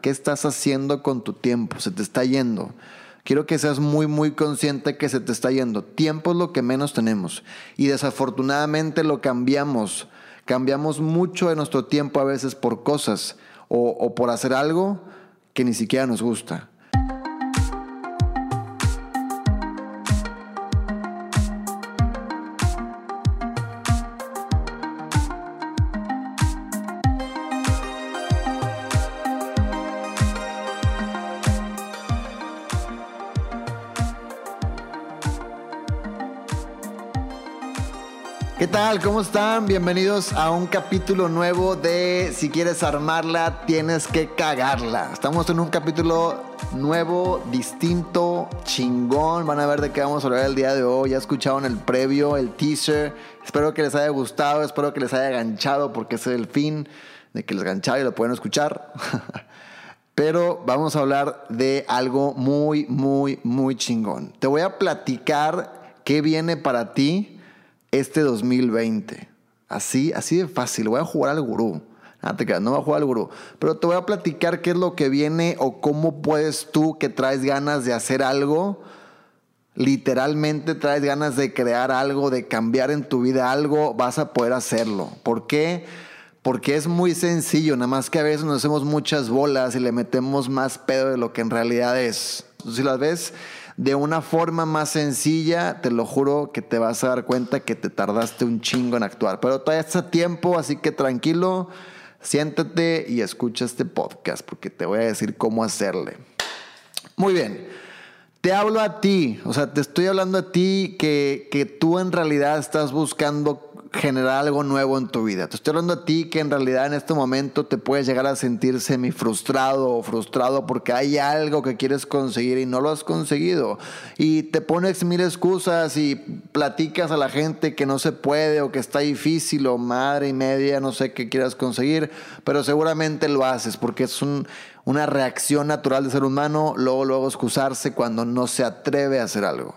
¿Qué estás haciendo con tu tiempo? Se te está yendo. Quiero que seas muy, muy consciente que se te está yendo. Tiempo es lo que menos tenemos. Y desafortunadamente lo cambiamos. Cambiamos mucho de nuestro tiempo a veces por cosas o, o por hacer algo que ni siquiera nos gusta. ¿Qué tal? ¿Cómo están? Bienvenidos a un capítulo nuevo de Si quieres armarla, tienes que cagarla. Estamos en un capítulo nuevo, distinto, chingón. Van a ver de qué vamos a hablar el día de hoy. Ya escucharon el previo, el teaser. Espero que les haya gustado, espero que les haya ganchado porque es el fin de que les ganchara y lo pueden escuchar. Pero vamos a hablar de algo muy, muy, muy chingón. Te voy a platicar qué viene para ti este 2020. Así, así de fácil. Voy a jugar al gurú. No voy a jugar al gurú. Pero te voy a platicar qué es lo que viene o cómo puedes tú que traes ganas de hacer algo, literalmente traes ganas de crear algo, de cambiar en tu vida algo, vas a poder hacerlo. ¿Por qué? Porque es muy sencillo, nada más que a veces nos hacemos muchas bolas y le metemos más pedo de lo que en realidad es. Si las ves de una forma más sencilla, te lo juro que te vas a dar cuenta que te tardaste un chingo en actuar. Pero todavía está tiempo, así que tranquilo, siéntate y escucha este podcast porque te voy a decir cómo hacerle. Muy bien. Te hablo a ti, o sea, te estoy hablando a ti que, que tú en realidad estás buscando generar algo nuevo en tu vida. Te estoy hablando a ti que en realidad en este momento te puedes llegar a sentir semi frustrado o frustrado porque hay algo que quieres conseguir y no lo has conseguido. Y te pones mil excusas y platicas a la gente que no se puede o que está difícil o madre y media, no sé qué quieras conseguir, pero seguramente lo haces porque es una reacción natural de ser humano, luego, luego excusarse cuando no se atreve a hacer algo.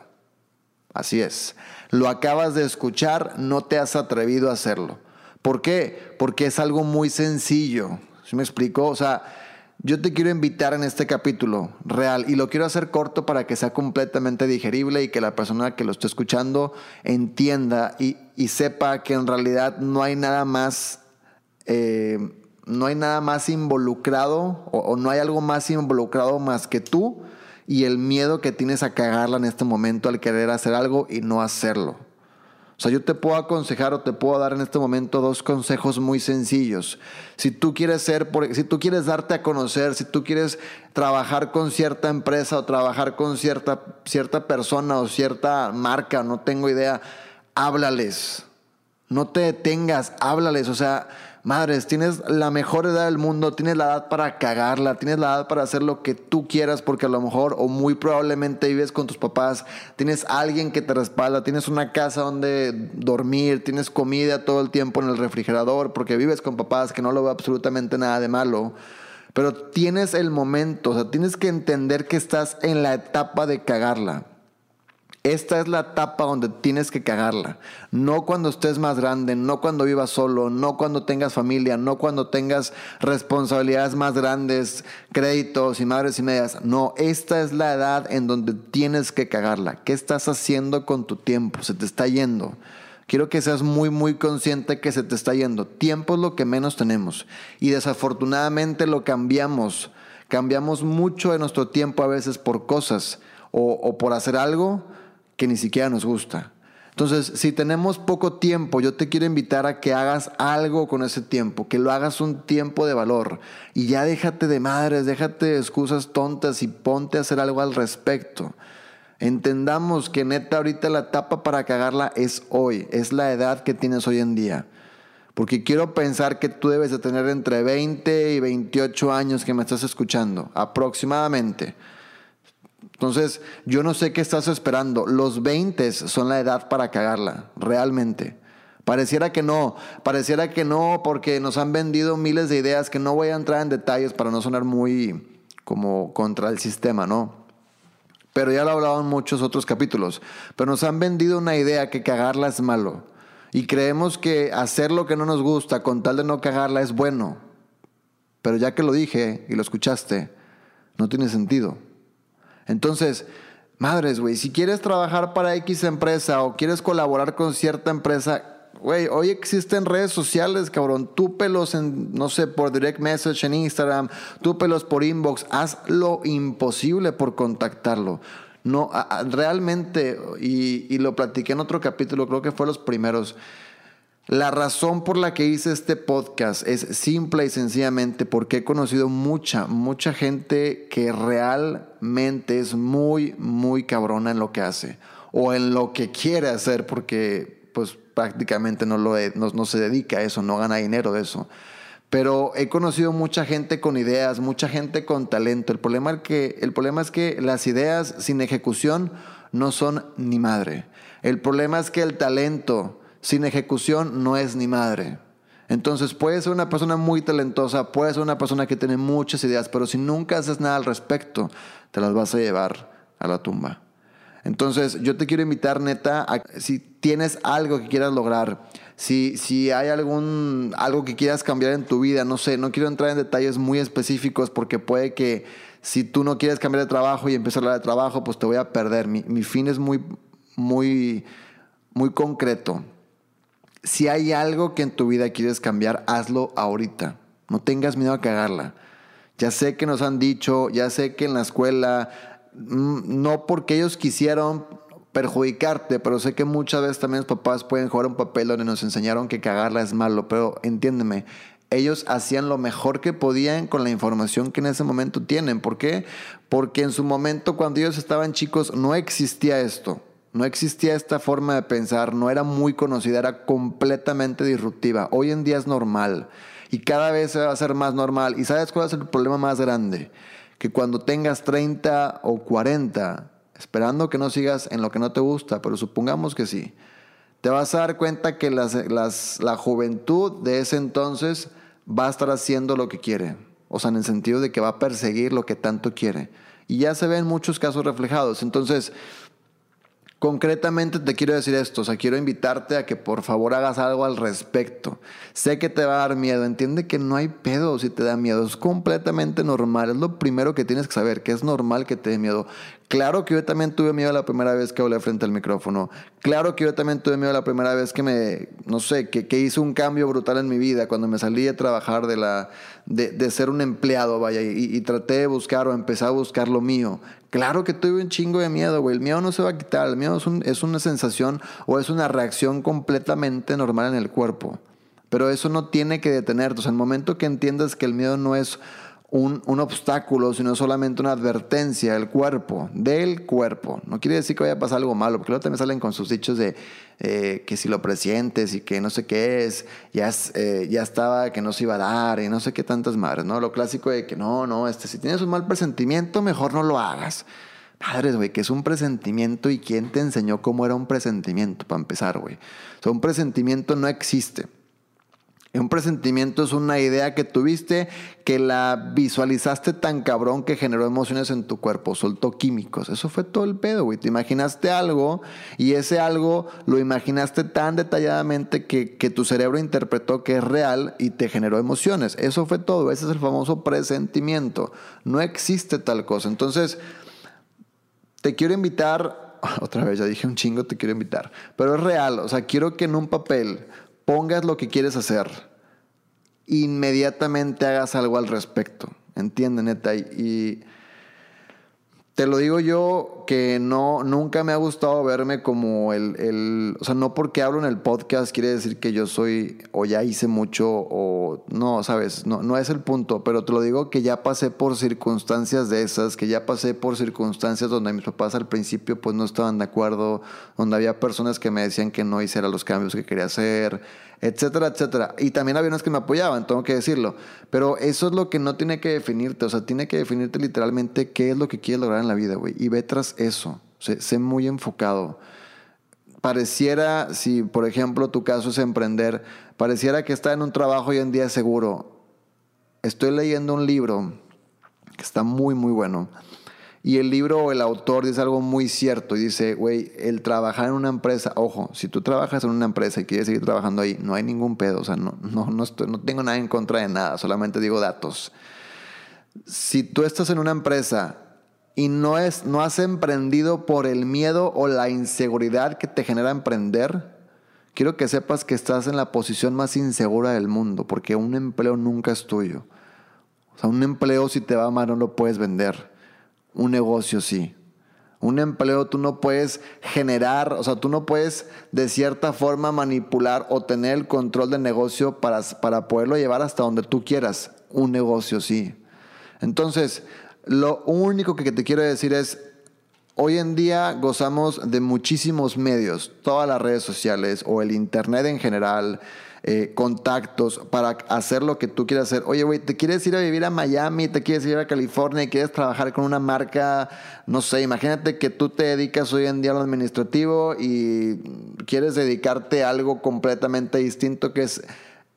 Así es. Lo acabas de escuchar, no te has atrevido a hacerlo. ¿Por qué? Porque es algo muy sencillo. ¿Sí me explico? O sea, yo te quiero invitar en este capítulo real y lo quiero hacer corto para que sea completamente digerible y que la persona que lo esté escuchando entienda y, sepa que en realidad no hay nada más, eh, no hay nada más involucrado o no hay algo más involucrado más que tú y el miedo que tienes a cagarla en este momento al querer hacer algo y no hacerlo. O sea, yo te puedo aconsejar o te puedo dar en este momento dos consejos muy sencillos. Si tú quieres ser, si tú quieres darte a conocer, si tú quieres trabajar con cierta empresa o trabajar con cierta, cierta persona o cierta marca, no tengo idea, háblales. No te detengas, háblales. O sea, madres, tienes la mejor edad del mundo, tienes la edad para cagarla, tienes la edad para hacer lo que tú quieras porque a lo mejor o muy probablemente vives con tus papás, tienes alguien que te respalda, tienes una casa donde dormir, tienes comida todo el tiempo en el refrigerador porque vives con papás, que no lo veo absolutamente nada de malo. Pero tienes el momento, o sea, tienes que entender que estás en la etapa de cagarla. Esta es la etapa donde tienes que cagarla. No cuando estés más grande, no cuando vivas solo, no cuando tengas familia, no cuando tengas responsabilidades más grandes, créditos y madres y medias. No, esta es la edad en donde tienes que cagarla. ¿Qué estás haciendo con tu tiempo? Se te está yendo. Quiero que seas muy, muy consciente que se te está yendo. Tiempo es lo que menos tenemos. Y desafortunadamente lo cambiamos. Cambiamos mucho de nuestro tiempo a veces por cosas o, o por hacer algo que ni siquiera nos gusta. Entonces, si tenemos poco tiempo, yo te quiero invitar a que hagas algo con ese tiempo, que lo hagas un tiempo de valor. Y ya déjate de madres, déjate de excusas tontas y ponte a hacer algo al respecto. Entendamos que neta ahorita la etapa para cagarla es hoy, es la edad que tienes hoy en día. Porque quiero pensar que tú debes de tener entre 20 y 28 años que me estás escuchando, aproximadamente. Entonces, yo no sé qué estás esperando. Los 20 son la edad para cagarla, realmente. Pareciera que no, pareciera que no, porque nos han vendido miles de ideas que no voy a entrar en detalles para no sonar muy como contra el sistema, ¿no? Pero ya lo he hablado en muchos otros capítulos. Pero nos han vendido una idea que cagarla es malo. Y creemos que hacer lo que no nos gusta con tal de no cagarla es bueno. Pero ya que lo dije y lo escuchaste, no tiene sentido. Entonces, madres, güey, si quieres trabajar para X empresa o quieres colaborar con cierta empresa, güey, hoy existen redes sociales, cabrón. Tú pelos en, no sé, por direct message en Instagram, tú pelos por inbox, haz lo imposible por contactarlo. No, realmente, y, y lo platiqué en otro capítulo, creo que fue los primeros. La razón por la que hice este podcast es simple y sencillamente porque he conocido mucha, mucha gente que realmente es muy, muy cabrona en lo que hace o en lo que quiere hacer porque pues prácticamente no, lo no, se dedica a eso, no gana dinero de eso. Pero he conocido mucha gente con ideas, mucha gente con talento. El problema, es que, el problema es que las ideas sin ejecución no son ni madre. El problema es que el talento sin ejecución no es ni madre. Entonces puedes ser una persona muy talentosa, puedes ser una persona que tiene muchas ideas, pero si nunca haces nada al respecto, te las vas a llevar a la tumba. Entonces yo te quiero invitar, neta, a, si tienes algo que quieras lograr, si, si hay algún, algo que quieras cambiar en tu vida, no sé, no quiero entrar en detalles muy específicos porque puede que si tú no quieres cambiar de trabajo y empezar a hablar de trabajo, pues te voy a perder. Mi, mi fin es muy, muy, muy concreto si hay algo que en tu vida quieres cambiar, hazlo ahorita. No tengas miedo a cagarla. Ya sé que nos han dicho, ya sé que en la escuela, mm, no porque ellos quisieron perjudicarte, pero sé que muchas veces también los papás pueden jugar un papel donde nos enseñaron que cagarla es malo, pero entiéndeme, ellos hacían lo mejor que podían con la información que en ese momento tienen. ¿Por qué? Porque en su momento, cuando ellos estaban chicos, no existía esto. No existía esta forma de pensar, no era muy conocida, era completamente disruptiva. Hoy en día es normal y cada vez se va a hacer más normal. ¿Y sabes cuál es el problema más grande? Que cuando tengas 30 o 40, esperando que no sigas en lo que no te gusta, pero supongamos que sí, te vas a dar cuenta que la juventud de ese entonces va a estar haciendo lo que quiere. O sea, en el sentido de que va a perseguir lo que tanto quiere. Y ya se ven muchos casos reflejados. Entonces, Concretamente te quiero decir esto, o sea, quiero invitarte a que por favor hagas algo al respecto. Sé que te va a dar miedo, entiende que no hay pedo si te da miedo, es completamente normal, es lo primero que tienes que saber, que es normal que te dé miedo. Claro que yo también tuve miedo la primera vez que hablé frente al micrófono. Claro que yo también tuve miedo la primera vez que me, no sé, que, que hice un cambio brutal en mi vida, cuando me salí a trabajar de, la, de, de ser un empleado, vaya, y, y, traté de buscar o empecé a buscar lo mío. Claro que tuve un chingo de miedo, güey. El miedo no se va a quitar. El miedo es, un, es una sensación o es una reacción completamente normal en el cuerpo. Pero eso no tiene que detenerte. O sea, el momento que entiendas que el miedo no es un, un, obstáculo, sino solamente una advertencia del cuerpo, del cuerpo. No quiere decir que vaya a pasar algo malo, porque luego también salen con sus dichos de eh, que si lo presientes y que no sé qué es, ya, es, eh, ya estaba que no se iba a dar y no sé qué tantas madres, ¿no? Lo clásico de que no, no, este, si tienes un mal presentimiento, mejor no lo hagas. Padres, güey, que es un presentimiento y quién te enseñó cómo era un presentimiento, para empezar, güey. O sea, un presentimiento no existe. Un presentimiento es una idea que tuviste, que la visualizaste tan cabrón que generó emociones en tu cuerpo, soltó químicos. Eso fue todo el pedo, güey. Te imaginaste algo y ese algo lo imaginaste tan detalladamente que, que tu cerebro interpretó que es real y te generó emociones. Eso fue todo. Ese es el famoso presentimiento. No existe tal cosa. Entonces, te quiero invitar otra vez ya dije un chingo, te quiero invitar. Pero es real, o sea, quiero que en un papel pongas lo que quieres hacer, inmediatamente hagas algo al respecto. Entiende, neta. Y, te lo digo yo que no, nunca me ha gustado verme como el, el, o sea, no porque hablo en el podcast quiere decir que yo soy o ya hice mucho o no, sabes, no, no es el punto, pero te lo digo que ya pasé por circunstancias de esas, que ya pasé por circunstancias donde mis papás al principio pues no estaban de acuerdo, donde había personas que me decían que no hiciera los cambios que quería hacer, etcétera, etcétera. Y también había unos que me apoyaban, tengo que decirlo. Pero eso es lo que no tiene que definirte, o sea, tiene que definirte literalmente qué es lo que quieres lograr en la vida, güey. Y ve tras eso, sé, muy enfocado. Pareciera, si por ejemplo tu caso es emprender, pareciera que está en un trabajo hoy en día seguro. Estoy leyendo un libro que está muy, muy bueno. Y el libro el autor dice algo muy cierto. Dice, güey, el trabajar en una empresa, ojo, si tú trabajas en una empresa y quieres seguir trabajando ahí, no hay ningún pedo. O sea, no, no, no, no tengo nada en contra de nada, solamente digo datos. Si tú estás en una empresa y no, es, no has emprendido por el miedo o la inseguridad que te genera emprender, quiero que sepas que estás en la posición más insegura del mundo, porque un empleo nunca es tuyo. O sea, un empleo si te va mal no lo puedes vender. Un negocio sí. Un empleo tú no puedes generar, o sea, tú no puedes de cierta forma manipular o tener el control del negocio para, para poderlo llevar hasta donde tú quieras. Un negocio sí. Entonces, lo único que te quiero decir es, hoy en día gozamos de muchísimos medios, todas las redes sociales o el Internet en general, eh, contactos para hacer lo que tú quieras hacer. Oye, güey, ¿te quieres ir a vivir a Miami? ¿Te quieres ir a California? ¿Quieres trabajar con una marca? No sé, imagínate que tú te dedicas hoy en día a lo administrativo y quieres dedicarte a algo completamente distinto que es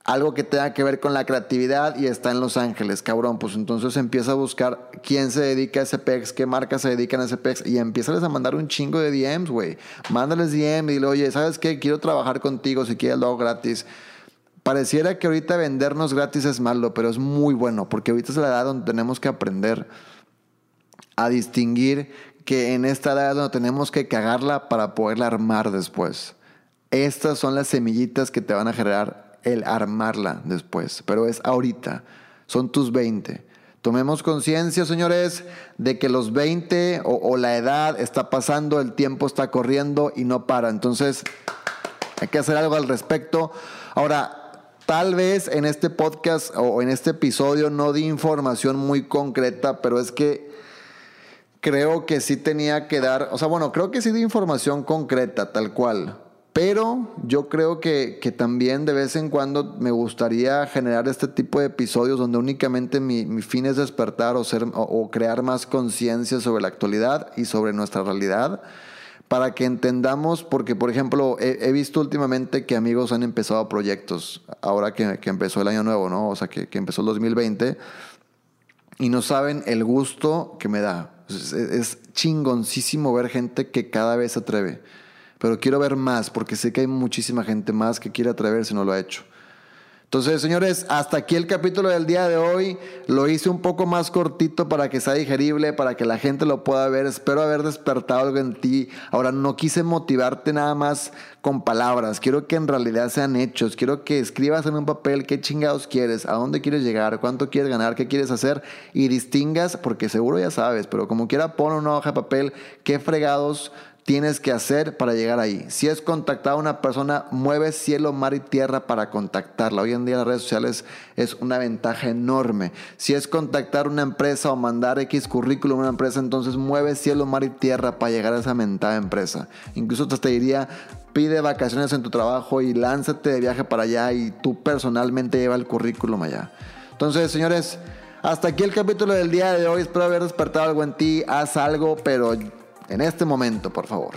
algo que tenga que ver con la creatividad y está en Los Ángeles, cabrón. Pues entonces empieza a buscar quién se dedica a ese PEX, qué marcas se dedican a ese PEX y empieza a mandar un chingo de DMs, güey. Mándales DM y dile, oye, ¿sabes qué? Quiero trabajar contigo si quieres lo hago gratis. Pareciera que ahorita vendernos gratis es malo, pero es muy bueno, porque ahorita es la edad donde tenemos que aprender a distinguir que en esta edad donde tenemos que cagarla para poderla armar después. Estas son las semillitas que te van a generar el armarla después, pero es ahorita, son tus 20. Tomemos conciencia, señores, de que los 20 o, o, la edad está pasando, el tiempo está corriendo y no para. Entonces, hay que hacer algo al respecto. Ahora, Tal vez en este podcast o en este episodio no di información muy concreta, pero es que creo que sí tenía que dar, o sea, bueno, creo que sí di información concreta, tal cual. Pero yo creo que, también de vez en cuando me gustaría generar este tipo de episodios donde únicamente mi, mi fin es despertar o, ser, o crear más conciencia sobre la actualidad y sobre nuestra realidad para que entendamos, porque por ejemplo, he, visto últimamente que amigos han empezado proyectos, ahora que, empezó el año nuevo, ¿no? O sea, que, empezó el 2020, y no saben el gusto que me da. Es, es, chingoncísimo ver gente que cada vez se atreve, pero quiero ver más, porque sé que hay muchísima gente más que quiere atreverse y no lo ha hecho. Entonces, señores, hasta aquí el capítulo del día de hoy. Lo hice un poco más cortito para que sea digerible, para que la gente lo pueda ver. Espero haber despertado algo en ti. Ahora, no quise motivarte nada más con palabras. Quiero que en realidad sean hechos. Quiero que escribas en un papel qué chingados quieres, a dónde quieres llegar, cuánto quieres ganar, qué quieres hacer y distingas, porque seguro ya sabes, pero como quiera, pon una hoja de papel qué fregados tienes que hacer para llegar ahí. Si es contactar a una persona, mueve cielo, mar y tierra para contactarla. Hoy en día las redes sociales es una ventaja enorme. Si es contactar una empresa o mandar X currículum a una empresa, entonces mueve cielo, mar y tierra para llegar a esa mentada empresa. Incluso te diría, pide vacaciones en tu trabajo y lánzate de viaje para allá y tú personalmente lleva el currículum allá. Entonces, señores, hasta aquí el capítulo del día de hoy. Espero haber despertado algo en ti. Haz algo, pero en este momento, por favor.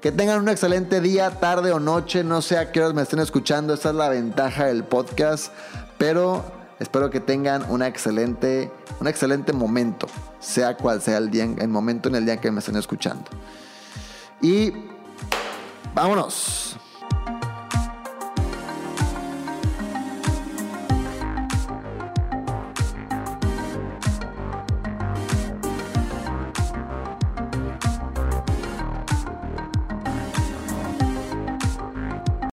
Que tengan un excelente día, tarde o noche, no sé a qué horas me estén escuchando, esta es la ventaja del podcast, pero espero que tengan una excelente, un excelente momento, sea cual sea el, día, el momento en el día que me estén escuchando. Y vámonos.